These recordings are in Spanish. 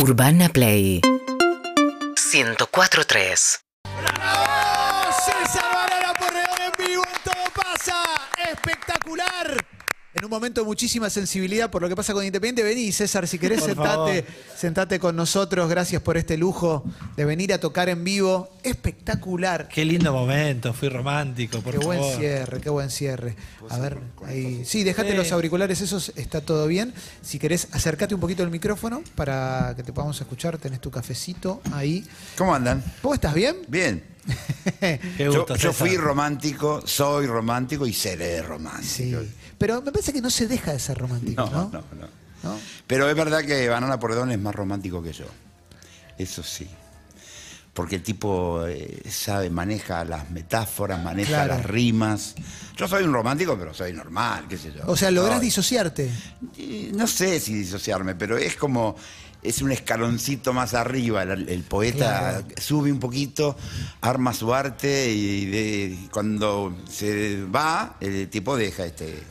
Urbana Play. 104.3 ¡Bravo! César Varela Porredón en vivo, en todo pasa. Espectacular. En un momento de muchísima sensibilidad por lo que pasa con Independiente, vení César, si querés Por sentate, favor. sentate con nosotros. Gracias por este lujo de venir a tocar en vivo. Espectacular. Qué lindo momento, fui romántico, por Qué buen cierre, qué buen cierre. A ver, ahí. Sí, déjate Sí. los auriculares, esos está todo bien. Si querés, acércate un poquito el micrófono para que te podamos escuchar. Tenés tu cafecito ahí. ¿Cómo andan? ¿Vos estás bien? Bien. Qué Yo, gusto, yo fui romántico, soy romántico y seré romántico. Sí. Pero me parece que no se deja de ser romántico, No, ¿no? no, no, ¿No? Pero es verdad que Banana Porredón es más romántico que yo. Eso sí. Porque el tipo eh, sabe, maneja las metáforas, maneja Claro. las rimas. Yo soy un romántico, pero soy normal, qué sé yo. O sea, lográs disociarte. No sé si disociarme, pero es como. Es un escaloncito más arriba. El, el poeta Claro. sube un poquito, arma su arte y, de- y cuando se va, el tipo deja este,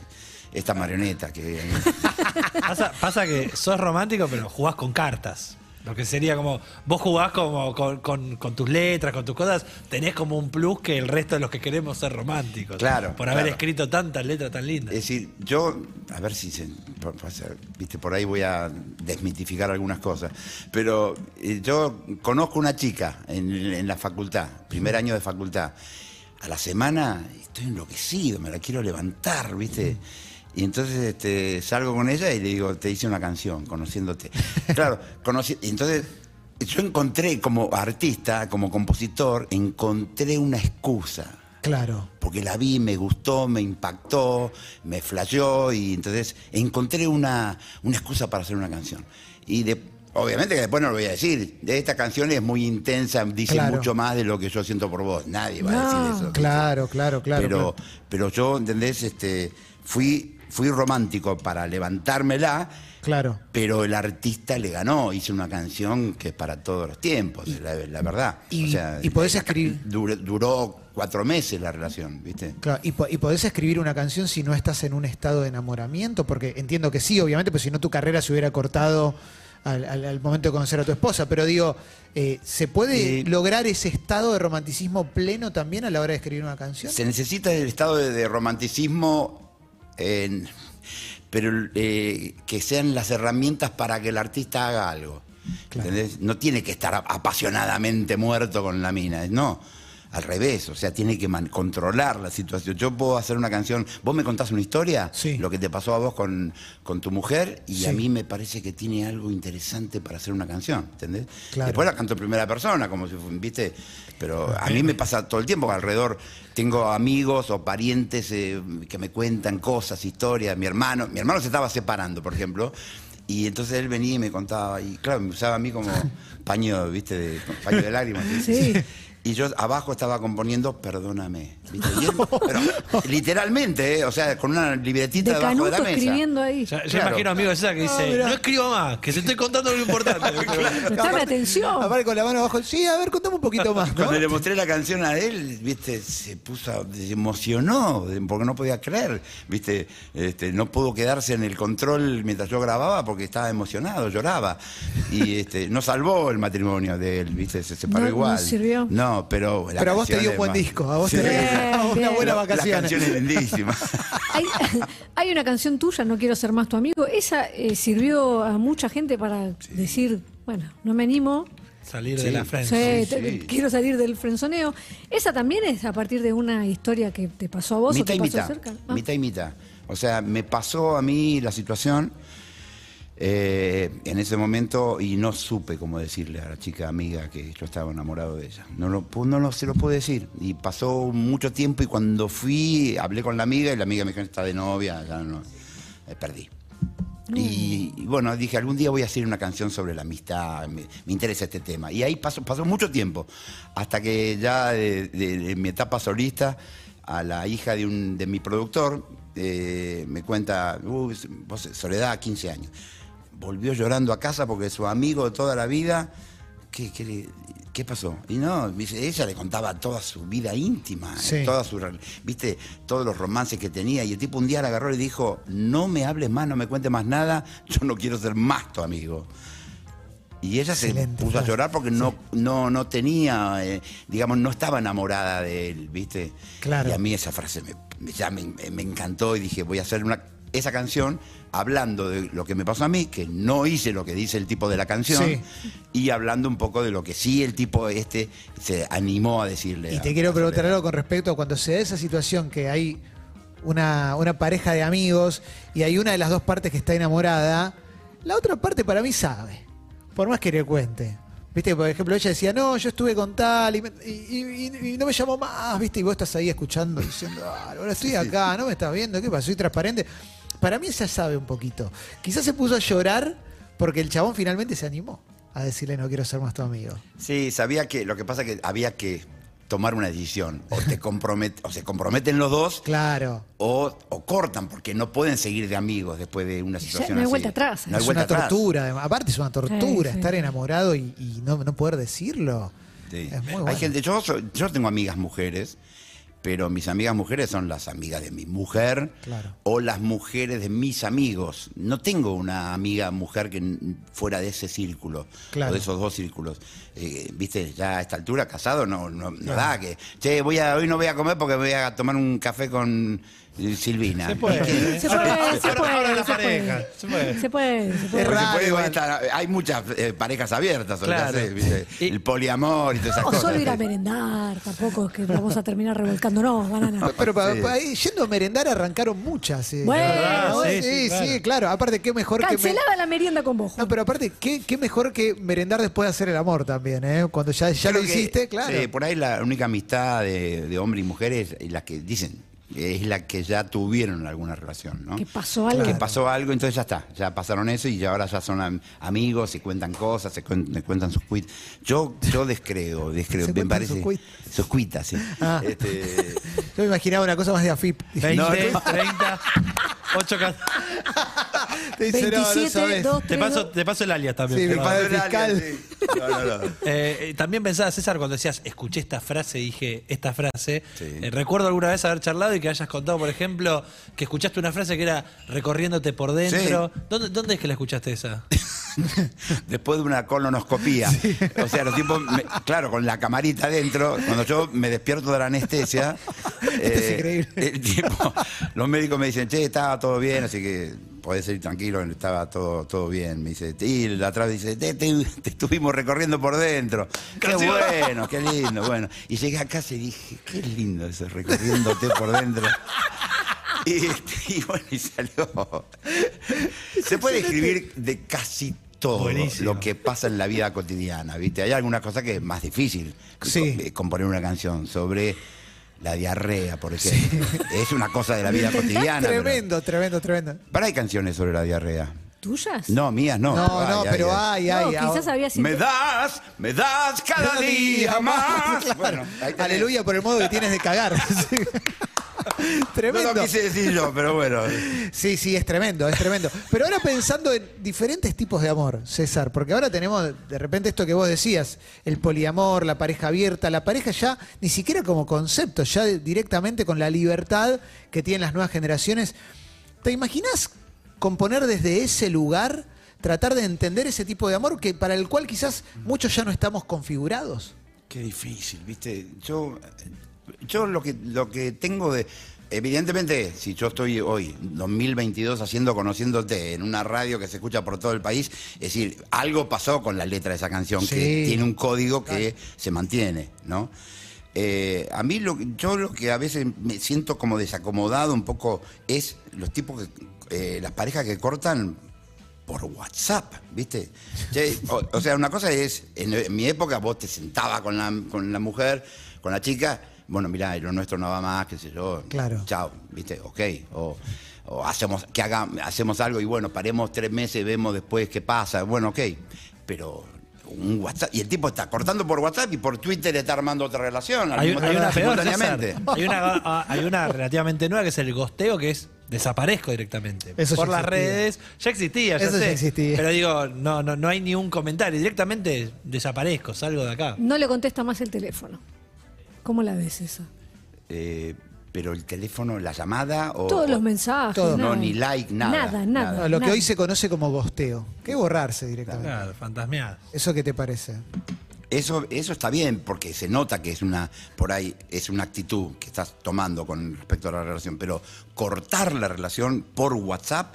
esta marioneta que. Pasa, pasa que sos romántico, pero jugás con cartas. Lo que sería como, vos jugás como con, con- con tus letras, con tus cosas, tenés como un plus que el resto de los que queremos ser románticos. Claro, Por haber claro. escrito tantas letras tan lindas. Es decir, yo, a ver si se, viste, por ahí voy a desmitificar algunas cosas, pero eh, yo conozco una chica en, en la facultad, primer año de facultad, a la semana estoy enloquecido, me la quiero levantar, viste. Y entonces este, salgo con ella y le digo, te hice una canción, conociéndote. Claro, conocí, entonces yo encontré como artista, como compositor, encontré una excusa Claro. porque la vi, me gustó, me impactó, me flasheó y entonces encontré una, una excusa para hacer una canción. Y de- obviamente que después no lo voy a decir, de esta canción es muy intensa, dice Claro. mucho más de lo que yo siento por vos, nadie va a decir eso. claro, claro, claro, Pero, claro. pero yo, ¿entendés? Este, fui, fui romántico para levantármela. Claro. Pero el artista le ganó, hizo una canción que es para todos los tiempos, la, la verdad. y- y podés escribir- Duró, duró cuatro meses la relación, ¿viste? Claro, y, po- y podés escribir una canción si no estás en un estado de enamoramiento, porque entiendo que sí, obviamente, pero si no tu carrera se hubiera cortado al, al- al momento de conocer a tu esposa. Pero digo, eh, ¿se puede Eh, lograr ese estado de romanticismo pleno también a la hora de escribir una canción? Se necesita el estado de, de romanticismo, en- pero eh, que sean las herramientas para que el artista haga algo. Claro. ¿entendés? No tiene que estar apasionadamente muerto con la mina, no. Al revés, o sea, tiene que man- controlar la situación. Yo puedo hacer una canción, vos me contás una historia, Sí. lo que te pasó a vos con, con tu mujer, y Sí. a mí me parece que tiene algo interesante para hacer una canción, ¿entendés? Claro. Después la canto en primera persona, como si viste, pero a mí me pasa todo el tiempo alrededor tengo amigos o parientes eh, que me cuentan cosas, historias, mi hermano, mi hermano se estaba separando, por ejemplo, y entonces él venía y me contaba, y claro, me usaba a mí como paño, viste, de, paño de lágrimas. Sí. Y yo abajo estaba componiendo, perdóname. ¿viste? Y él- pero literalmente, eh, o sea, con una libretita De debajo de Canuto la mesa. escribiendo ahí. Ya- Claro. imagino a amigo de César que dice, no escribo más, que te estoy contando lo importante. Prestame atención. Aparte con la mano abajo, sí, a ver, contame un poquito más, ¿no? Cuando le mostré la canción a él, viste, se puso, a- se emocionó, porque no podía creer, viste, este, no pudo quedarse en el control mientras yo grababa porque estaba emocionado, lloraba. Y este, no salvó el matrimonio de él, viste, se separó No- no igual. sirvió. No, pero. la Pero a vos te dio un buen más- disco, a vos Sí. te dio una buena vacaciones. La canción es lindísima. Hay, hay una canción tuya, No quiero ser más tu amigo. Esa eh, sirvió a mucha gente para decir, bueno, no me animo. Salir Sí. de la sí. quiero salir del frenzoneo. Esa también es a partir de una historia que te pasó a vos mitad o y te pasó mitad. cerca. Ah. Mitad y mitad. O sea, me pasó a mí la situación eh, en ese momento y no supe cómo decirle a la chica amiga que yo estaba enamorado de ella. No, lo, no se lo pude decir. Y pasó mucho tiempo y cuando fui, hablé con la amiga y la amiga me dijo, está de novia, ya no, eh, perdí. Y, bueno, dije, algún día voy a hacer una canción sobre la amistad, me, interesa este tema. Y ahí pasó, pasó mucho tiempo, hasta que ya de, mi etapa solista, a la hija de, un, de mi productor, eh, me cuenta, "Uh, vos, Soledad, 15 años. Volvió llorando a casa porque su amigo de toda la vida, ¿qué, qué qué pasó? Y no, ella le contaba toda su vida íntima, Sí. toda su, viste, todos los romances que tenía. Y el tipo un día la agarró y dijo, no me hables más, no me cuentes más nada, yo no quiero ser más tu amigo. Y ella Excelente se puso a llorar porque no, no, no tenía, eh, digamos, no estaba enamorada de él, ¿viste? Claro. Y a mí esa frase me- ya me, me encantó y dije, voy a hacer una, esa canción hablando de lo que me pasó a mí, que no hice lo que dice el tipo de la canción, Sí. y hablando un poco de lo que sí el tipo este se animó a decirle. Y a- te quiero a preguntar algo con respecto a cuando se da esa situación que hay una, una pareja de amigos y hay una de las dos partes que está enamorada, la otra parte para mí sabe, por más que le cuente. Viste, por ejemplo, ella decía, no, yo estuve con tal y, me- y- y- y no me llamó más, viste, y vos estás ahí escuchando diciendo, ah, ahora estoy acá, no me estás viendo, ¿qué pasa? Soy transparente. Para mí ella sabe un poquito. Quizás se puso a llorar porque el chabón finalmente se animó a decirle, no quiero ser más tu amigo. Sí, sabía que lo que pasa es que había que tomar una decisión. O te compromet- o se comprometen los dos Claro. o, o cortan porque no pueden seguir de amigos después de una Ya situación no hay así. vuelta atrás. No hay es vuelta una atrás. tortura, además. aparte es una tortura Sí, sí. estar enamorado y, y no, no poder decirlo. Sí. Es muy Hay bueno. gente, yo, soy- yo tengo amigas mujeres, pero mis amigas mujeres son las amigas de mi mujer Claro. o las mujeres de mis amigos. No tengo una amiga mujer que fuera de ese círculo, Claro. o de esos dos círculos. Eh, Viste, ya a esta altura casado no, no, no da que, che, voy a, hoy no voy a comer porque voy a tomar un café con Silvina. Se puede. ¿Qué? Se puede, se puede, se pareja, puede. se puede. Se puede, se puede. Es Porque raro puede igual. estar- hay muchas eh, parejas abiertas, Claro. Y- el poliamor y todas esas O cosas. solo ir a merendar, tampoco es que vamos a terminar revolcándonos, banana. Pero pa- Sí. pa- ahí, yendo a merendar arrancaron muchas. eh. Bueno, ¿verdad? sí, sí, sí, sí, claro. Aparte, qué mejor que... me- Cancelaba la merienda con vos. Juan. No, pero aparte, ¿qué, qué mejor que merendar después de hacer el amor también, ¿eh? Cuando ya, ya lo que, hiciste, claro. sí, por ahí la única amistad de, de hombre y mujeres es la que dicen, es la que ya tuvieron alguna relación, ¿no? Que pasó algo. Que pasó algo, entonces ya está, ya pasaron eso y ya ahora ya son am- amigos, se cuentan cosas, se cuen- cuentan sus cuitas. Yo, yo descreo, descreo, Se me cuentan parece. sus cuit- Sus cuitas, sí. Ah. Este, Yo me imaginaba una cosa más de AFIP. 20, No, no. 30, 8 ca- Te dice, no, no 27, sabes. 2, Te 3, paso, te paso el alias también. Sí, paga el fiscal. Sí. No, no, no. Eh, también pensaba, César, cuando decías, escuché esta frase, dije esta frase. Sí. eh, recuerdo alguna vez haber charlado y que hayas contado, por ejemplo, que escuchaste una frase que era recorriéndote por dentro. ¿Dónde, ¿Dónde es que la escuchaste esa? después de una colonoscopía. O sea, los tipos, me- claro, con la camarita adentro, cuando yo me despierto de la anestesia, es eh, increíble. el tipo, los médicos me dicen, che, estaba todo bien, así que podés ir tranquilo, estaba todo, todo bien. Me dice, y la atrás dice, te, te- te estuvimos recorriendo por dentro. Qué bueno, qué lindo, bueno. Y llegué a casa y dije, qué lindo eso, recorriéndote por dentro. Y, y bueno, y salió. Se puede escribir de casi todo Buenísimo. lo que pasa en la vida cotidiana, ¿viste? Hay alguna cosa que es más difícil Sí. eh, componer una canción sobre la diarrea, por ejemplo. Es una cosa de la vida cotidiana. pero- Tremendo, tremendo, tremendo. Pero hay canciones sobre la diarrea. ¿Tuyas? No, mías no. No, Ay, no, ay, pero ay. ay, ay. No, quizás había sido. Me das, me das cada día más. Claro. Bueno. Aleluya por el modo que tienes de cagar. Sí. No Tremendo. lo quise decir yo, pero bueno. Sí, sí, es tremendo, es tremendo. Pero ahora pensando en diferentes tipos de amor, César, porque ahora tenemos de repente esto que vos decías, el poliamor, la pareja abierta, la pareja ya ni siquiera como concepto, ya directamente con la libertad que tienen las nuevas generaciones. ¿Te imaginas componer desde ese lugar, tratar de entender ese tipo de amor que para el cual quizás muchos ya no estamos configurados? Qué difícil, ¿viste? Yo, yo lo que lo que tengo de evidentemente, si yo estoy hoy 2022 haciendo conociéndote en una radio que se escucha por todo el país, es decir, algo pasó con la letra de esa canción Sí. que tiene un código que se mantiene, ¿no? Eh, a mí lo, yo lo que a veces me siento como desacomodado un poco es los tipos que eh, las parejas que cortan por WhatsApp, ¿viste? Che, o, o sea, una cosa es, en, en mi época vos te sentabas con la, con la mujer, con la chica, bueno, mirá, lo nuestro no va más, qué sé yo. Claro. Chao, ¿viste? Ok. O, o hacemos, que haga, hacemos algo y bueno, paremos tres meses, vemos después qué pasa. Bueno, ok. Pero un WhatsApp, y el tipo está cortando por WhatsApp y por Twitter está armando otra relación. Hay, una peor. Hay una, hay una relativamente nueva que es el gosteo, que es desaparezco directamente. Eso Por ya las redes. Ya existía, ya Eso ya sé. existía. Pero digo, no, no, no hay ni un comentario. Directamente desaparezco, salgo de acá. No le contesta más el teléfono. ¿Cómo la ves esa? Eh, pero el teléfono, la llamada o... Todos los mensajes. Todo. nada. No, ni like, nada, Nada, nada. No, lo que nada. hoy se conoce como gosteo. Que es borrarse directamente. Claro, fantasmear. ¿Eso qué te parece? Eso, eso está bien, porque se nota que es una, por ahí, es una actitud que estás tomando con respecto a la relación, pero cortar la relación por WhatsApp,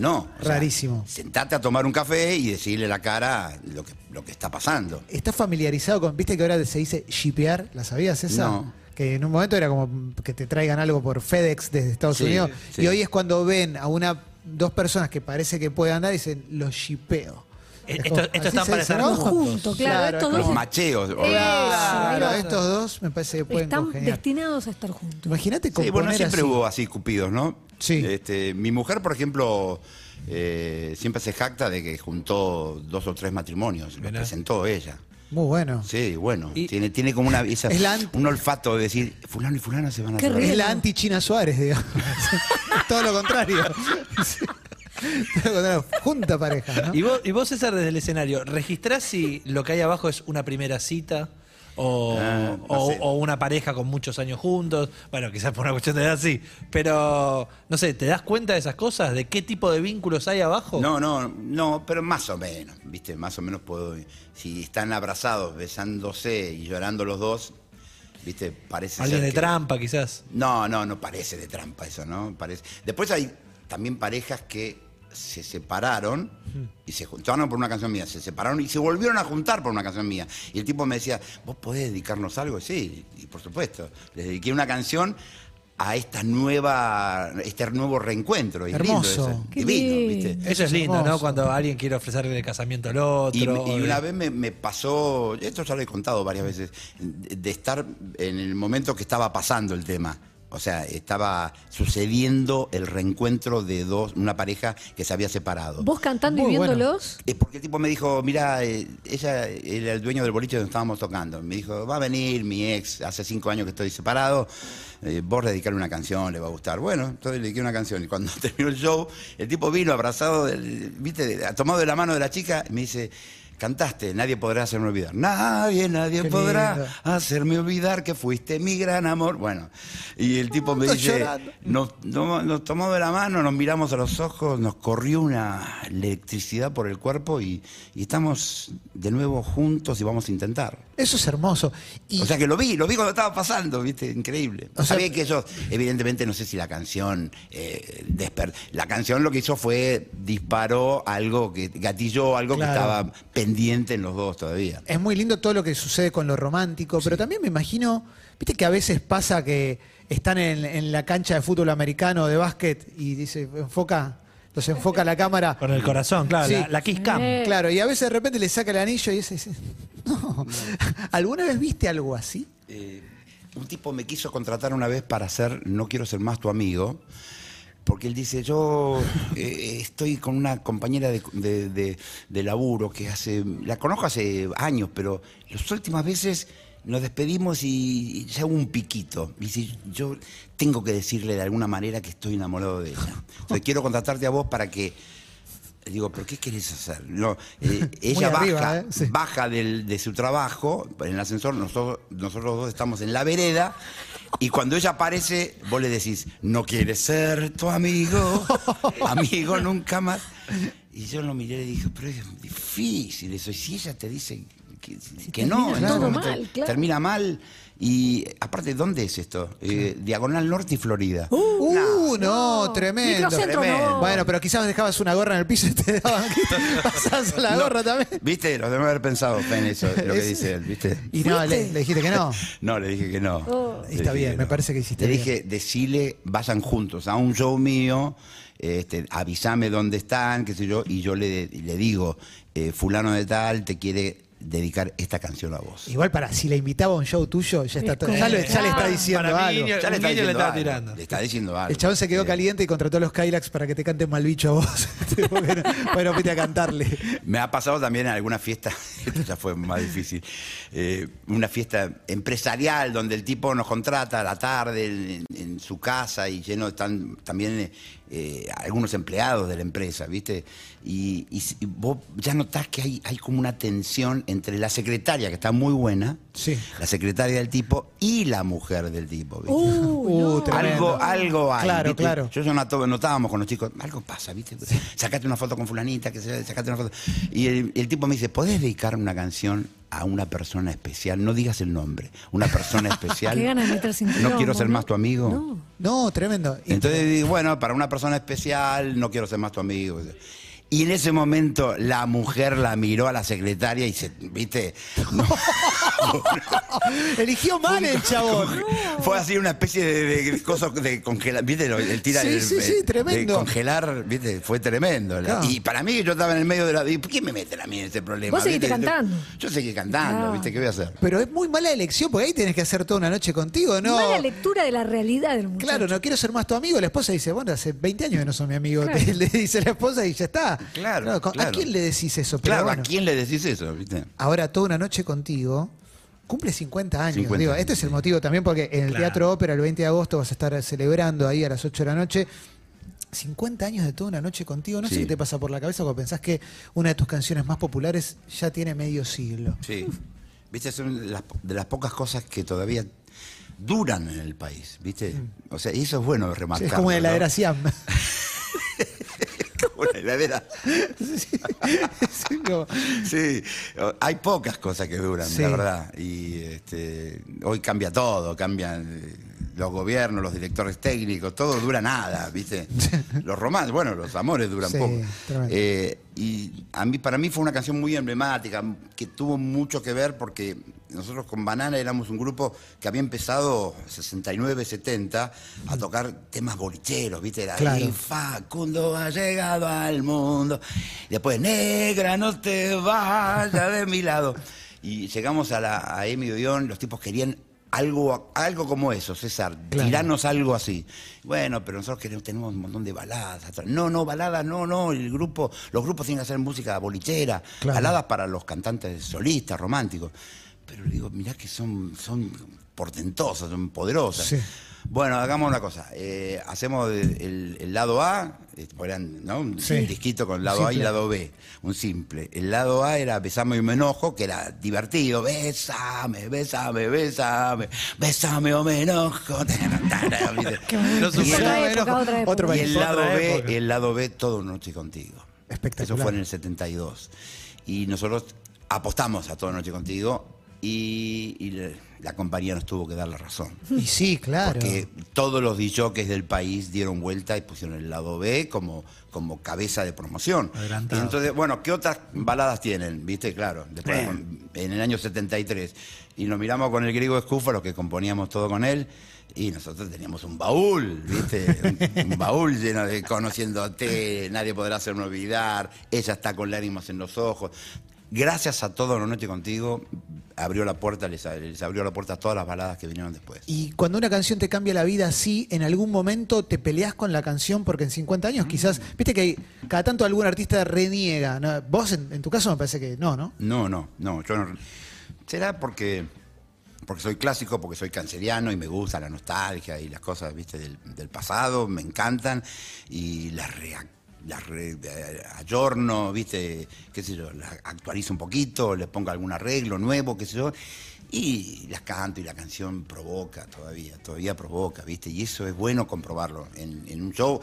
no. O sea, Rarísimo. sentate a tomar un café y decirle la cara lo que, lo que está pasando. ¿Estás familiarizado con, viste que ahora se dice shipear? ¿La sabías esa? No. Que en un momento era como que te traigan algo por FedEx desde Estados Sí, Unidos. sí. Y hoy es cuando ven a una dos personas que parece que pueden andar y dicen, los shipeo. Eh, Es esto- esto están para estar ¿no? juntos, claro, estos es Los dos- macheos. o- Claro, estos dos me parece que pueden Están congeniar. destinados a estar juntos. Imagínate Sí, bueno, siempre así. hubo así cupidos, ¿no? Sí. Este, mi mujer, por ejemplo, eh, siempre se jacta de que juntó dos o tres matrimonios, los Mirá. presentó ella. Muy bueno. Sí, bueno, Y- tiene, tiene como una, esa- Es la anti- un olfato de decir, fulano y fulana se van a Qué separar". Es la anti-China Suárez, digamos. Todo lo contrario. Sí. Todo lo contrario. Junta pareja, ¿no? ¿Y vos, y vos, César, desde el escenario, registrás si lo que hay abajo es una primera cita? O, Ah, no o- una pareja con muchos años juntos. Bueno, quizás por una cuestión de edad sí. Pero, no sé, ¿te das cuenta de esas cosas? ¿De qué tipo de vínculos hay abajo? No, no, no, pero más o menos, ¿viste? Más o menos puedo. Si están abrazados, besándose y llorando los dos, ¿viste? Parece Alguien ser de que- trampa, quizás. No, no, no parece de trampa eso, ¿no? Parece. Después hay también parejas que se separaron y se juntaron por una canción mía, se separaron y se volvieron a juntar por una canción mía. Y el tipo me decía, ¿vos podés dedicarnos algo? Sí, y por supuesto. Les dediqué una canción a esta nueva, este nuevo reencuentro. Y lindo Hermoso. divino, lindo. ¿viste? Eso Eso es lindo, ¿no? Cuando alguien quiere ofrecerle el casamiento al otro. Y, una vez me, me pasó, esto ya lo he contado varias veces, de de estar en el momento que estaba pasando el tema. O sea, estaba sucediendo el reencuentro de dos, una pareja que se había separado. Vos cantando Muy y bueno. viéndolos. Es porque el tipo me dijo, mira, eh, ella era el dueño del boliche donde estábamos tocando. Me dijo, va a venir mi ex, hace cinco años que estoy separado, eh, vos dedicarle una canción, le va a gustar. Bueno, entonces le dediqué una canción. Y cuando terminó el show, el tipo vino abrazado, del- viste, de- tomado de la mano de la chica, y me dice, cantaste, nadie podrá hacerme olvidar. Nadie, nadie Qué podrá lindo. hacerme olvidar que fuiste mi gran amor. Bueno, y el tipo me Estoy dice, llorando. nos, nos, nos tomó de la mano, nos miramos a los ojos, nos corrió una electricidad por el cuerpo y, y estamos de nuevo juntos y vamos a intentar. Eso es hermoso. Y O sea que lo vi, lo vi cuando estaba pasando, ¿viste? Increíble. O sea- Sabía que ellos, evidentemente, no sé si la canción, eh, desper- la canción lo que hizo fue disparó algo que gatilló algo Claro. que estaba pendiente en los dos todavía. es muy lindo todo lo que sucede con lo romántico, pero también me imagino, viste que a veces pasa que están en, en la cancha de fútbol americano de básquet y dice, enfoca, los enfoca la cámara. Con el corazón, claro. Sí. La, la Kiss Cam. Eh. Claro, y a veces de repente le saca el anillo y dice, dice, no. ¿Alguna vez viste algo así? Eh, un tipo me quiso contratar una vez para hacer No quiero ser más tu amigo, porque él dice, yo eh, estoy con una compañera de, de- de- de laburo que hace, la conozco hace años, pero las últimas veces nos despedimos y, ya hubo un piquito. Y dice, yo tengo que decirle de alguna manera que estoy enamorado de ella. Entonces quiero contratarte a vos para que... Digo, ¿pero qué querés hacer? No, eh, ella arriba, baja, ¿eh? Sí. baja del- de su trabajo en el ascensor, nosotros, nosotros dos estamos en la vereda, y cuando ella aparece, vos le decís, no quieres ser tu amigo, amigo nunca más. Y yo lo miré y le dije, pero es difícil eso, y si ella te dice que, que no, termina en ese todo momento mal, claro. termina mal. Y aparte, ¿dónde es esto? Eh, Diagonal Norte y Florida. Uh, no, No. tremendo. Tremendo. no. Bueno, pero quizás dejabas una gorra en el piso y te daban pasabas la No, gorra también. ¿Viste? Lo debemos haber pensado en eso, lo que dice él, ¿viste? Y no, le, le dijiste que no. No, le dije que no. Oh. Está bien, me parece que hiciste Le bien. dije, decile, vayan juntos a un show mío, este, avísame dónde están, qué sé yo, y yo le, le digo, eh, fulano de tal te quiere dedicar esta canción a vos. Igual para, si la invitaba a un show tuyo, ya está ya, le, ya le está diciendo Para algo. Ya le está le diciendo algo, tirando. Le está diciendo algo. El chabón se quedó Eh, caliente y contrató a los Kylax para que te canten mal bicho a vos. Porque no- bueno, fuiste a cantarle. Me ha pasado también en alguna fiesta, esto ya fue más difícil, eh, una fiesta empresarial donde el tipo nos contrata a la tarde en, en su casa y lleno están también eh, algunos empleados de la empresa, ¿viste? Y, y si- y vos ya notás que hay, hay como una tensión entre la secretaria, que está muy buena, Sí. la secretaria del tipo, y la mujer del tipo, ¿viste? Uh, Uh, no. Algo, algo hay. Claro, ¿viste? claro. Yo, yo noto- notábamos con los chicos, algo pasa, ¿viste? Sacate una foto con fulanita, que se, sacate una foto. Y el, el tipo me dice, ¿podés dedicar una canción a una persona especial? No digas el nombre. Una persona especial. Qué ganas de meterse en No quiero ser más tu amigo. No. No, tremendo. Entonces bueno, para una persona especial no quiero ser más tu amigo. Y en ese momento la mujer la miró a la secretaria y se, ¿viste? No. Eligió mal el chabón. Fue así una especie de, de, de cosas de congelar, ¿viste? El tira Sí, el- sí, sí, tremendo. De congelar, ¿viste? Fue tremendo. Claro. Y para mí, yo estaba en el medio de la. ¿Por qué me meten a mí en ese problema? Vos seguiste cantando. Yo seguí cantando, Claro. ¿viste? ¿Qué voy a hacer? Pero es muy mala elección porque ahí tenés que hacer toda una noche contigo, ¿no? Mala lectura de la realidad del muchacho. Claro, no quiero ser más tu amigo. La esposa dice, bueno, hace 20 años que no son mi amigo. Claro. Le dice la esposa y ya está. Claro, ¿con- ¿A claro. quién le decís eso? Pero Claro, bueno. ¿a quién le decís eso? ¿Viste? Ahora, toda una noche contigo. Cumple 50 años. 50 Digo, años, este es el motivo también porque en el Claro. Teatro Ópera el 20 de agosto vas a estar celebrando ahí a las 8 de la noche. 50 años de toda una noche contigo. No sé qué te pasa por la cabeza cuando pensás que una de tus canciones más populares ya tiene medio siglo. Sí. ¿Viste? Son de las, de las pocas cosas que todavía duran en el país, ¿viste? O sea, y eso es bueno Mm. Sí, es como una ¿no? una heladera. Sí, como- Sí, o- hay pocas cosas que duran, Sí. la verdad. Y este, hoy cambia todo, cambian eh, los gobiernos, los directores técnicos, todo dura nada, ¿viste? Los romances, bueno, los amores duran Sí, poco. Eh, y a mí, para mí fue una canción muy emblemática, que tuvo mucho que ver porque nosotros con Banana éramos un grupo que había empezado 69, 70 a tocar temas bolicheros, ¿viste? Era Claro. "Y Facundo ha llegado al mundo. Y después, negra, no te vayas de mi lado. Y llegamos a, la, a Emi Odeón, los tipos querían algo, algo como eso, César, Claro. tirarnos algo así. Bueno, pero nosotros queremos, tenemos un montón de baladas. No, no, baladas, no, no. El grupo, los grupos tienen que hacer música bolichera, Claro. baladas para los cantantes solistas, románticos. Pero le digo, mirá que son, son portentosas, son poderosas. Sí. Bueno, hagamos una cosa. eh, hacemos el, el- el lado A, eh, eran, ¿no? un Sí. disquito con lado A y lado B, un simple. El lado A era Besame y me enojo, que era divertido. Besame, besame, besame, besame o me enojo. bueno. Lo Otra superó. época, otra época. Otro Y el lado Otra B, época. el lado B, todo noche contigo. Espectacular. Eso fue en el 72. Y nosotros apostamos a toda noche contigo y, la compañía nos tuvo que dar la razón. Y sí, claro. Porque todos los DJs del país dieron vuelta y pusieron el lado B como, como cabeza de promoción. Adelantado. Y entonces, bueno, ¿qué otras baladas tienen? ¿Viste? Claro, después en el año 73. Y nos miramos con el griego Escúfalo, que componíamos todo con él, y nosotros teníamos un baúl, ¿viste? Un, un baúl lleno de conociéndote, nadie podrá hacerme olvidar, ella está con lágrimas en los ojos. Gracias a todo Una Noche Contigo, abrió la puerta, les, les abrió la puerta a todas las baladas que vinieron después. Y cuando una canción te cambia la vida así, en algún momento te peleas con la canción porque en 50 años quizás, viste que hay- cada tanto algún artista reniega. ¿no? Vos en, en tu caso me parece que no, ¿no? No, no, no, yo no. Será porque, porque soy clásico, porque soy canceriano y me gusta la nostalgia y las cosas, viste, del, del pasado, me encantan y las rea- las ayorno, viste, qué sé yo, las actualizo un poquito, les pongo algún arreglo nuevo, qué sé yo, y las canto y la canción provoca todavía, todavía provoca, viste, y eso es bueno comprobarlo en, en un show,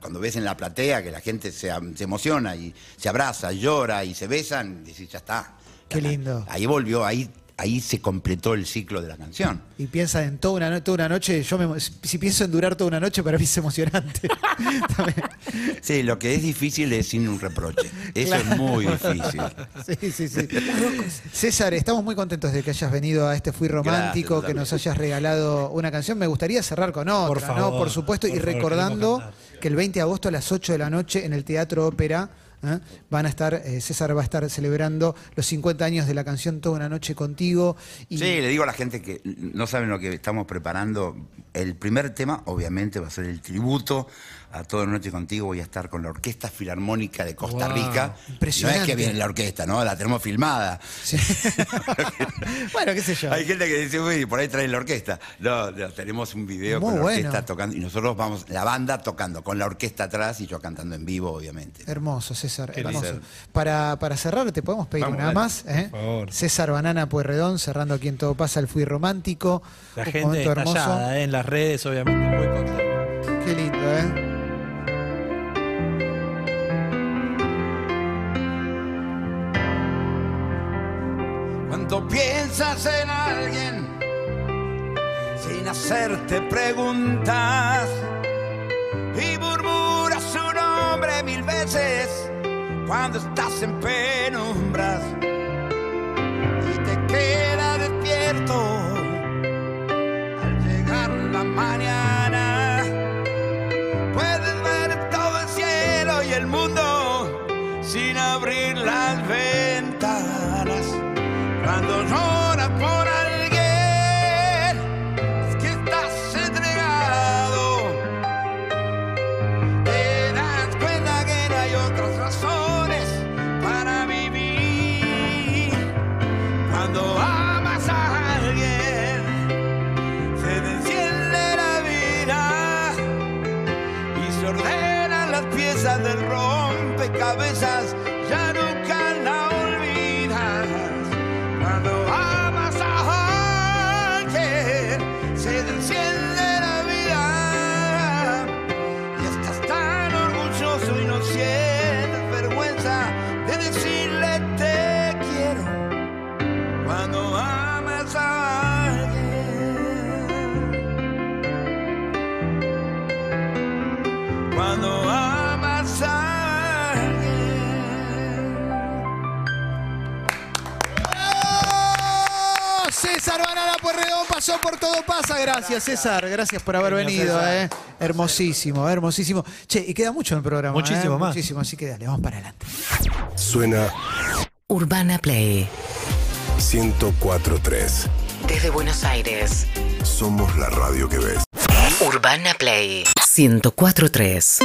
cuando, ves en la platea que la gente se, emociona y se abraza, llora y se besan, decís, ya está. Qué lindo. Ahí volvió, ahí, ahí se completó el ciclo de la canción. Y piensa en toda una, no- toda una noche, yo me, si pienso en durar toda una noche, para mí es emocionante. Sí, lo que es difícil es sin un reproche. Eso es muy difícil. Sí, sí, sí. César, estamos muy contentos de que hayas venido a este Fui Romántico, Gracias, que nos hayas regalado una canción. Me gustaría cerrar con otra, Por ¿no? favor, Por supuesto, y favor, recordando que el 20 de agosto a las 8 de la noche en el Teatro Ópera ¿eh? van a estar, eh, César va a estar celebrando los 50 años de la canción Toda una noche contigo. Y Sí, le digo a la gente que no saben lo que estamos preparando. El primer tema, obviamente, va a ser el tributo a Toda la Noche Contigo voy a estar con la Orquesta Filarmónica de Costa Wow. Rica. Impresionante. No es que viene la orquesta, ¿no? La tenemos filmada. Sí. bueno, qué sé yo. Hay gente que dice, uy, por ahí trae la orquesta. No, no, tenemos un video Muy con la bueno. orquesta tocando y nosotros vamos, la banda tocando con la orquesta atrás y yo cantando en vivo, obviamente. Hermoso, César, Qué hermoso. lindo. Para, para cerrar, te podemos pedir Vamos, una dale. más. ¿eh? Por favor. César Banana Pueyrredón, cerrando aquí en Todo Pasa, el Fui Romántico. La Un gente momento hermoso. estallada ¿eh? en las redes, obviamente, muy contenta. Qué lindo, ¿eh? En alguien sin hacerte preguntas y murmuras su nombre mil veces cuando estás en penumbras Por Todo Pasa. Gracias, César. Gracias por haber venido. ¿eh? Hermosísimo, hermosísimo. Che, y queda mucho en el programa. Muchísimo ¿eh? más. Muchísimo, así que dale, vamos para adelante. Suena Urbana Play 1043. desde Buenos Aires. Somos la radio que ves. Urbana Play 1043.